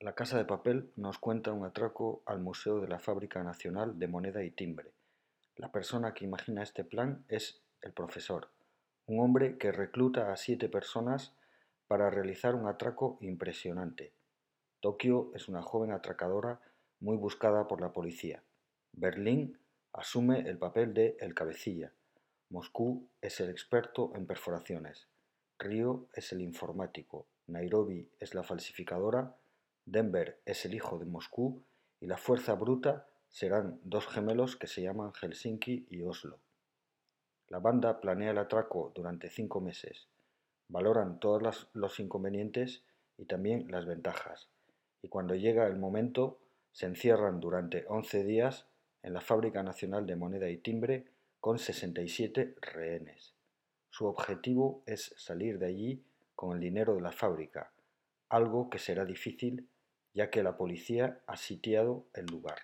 La Casa de Papel nos cuenta un atraco al Museo de la Fábrica Nacional de Moneda y Timbre. La persona que imagina este plan es el profesor, un hombre que recluta a siete personas para realizar un atraco impresionante. Tokio es una joven atracadora muy buscada por la policía. Berlín asume el papel de el cabecilla. Moscú es el experto en perforaciones. Río es el informático. Nairobi es la falsificadora. Denver es el hijo de Moscú y la fuerza bruta serán dos gemelos que se llaman Helsinki y Oslo. La banda planea el atraco durante cinco meses. Valoran todos los inconvenientes y también las ventajas. Y cuando llega el momento, se encierran durante 11 días en la Fábrica Nacional de Moneda y Timbre con 67 rehenes. Su objetivo es salir de allí con el dinero de la fábrica, algo que será difícil ya que la policía ha sitiado el lugar.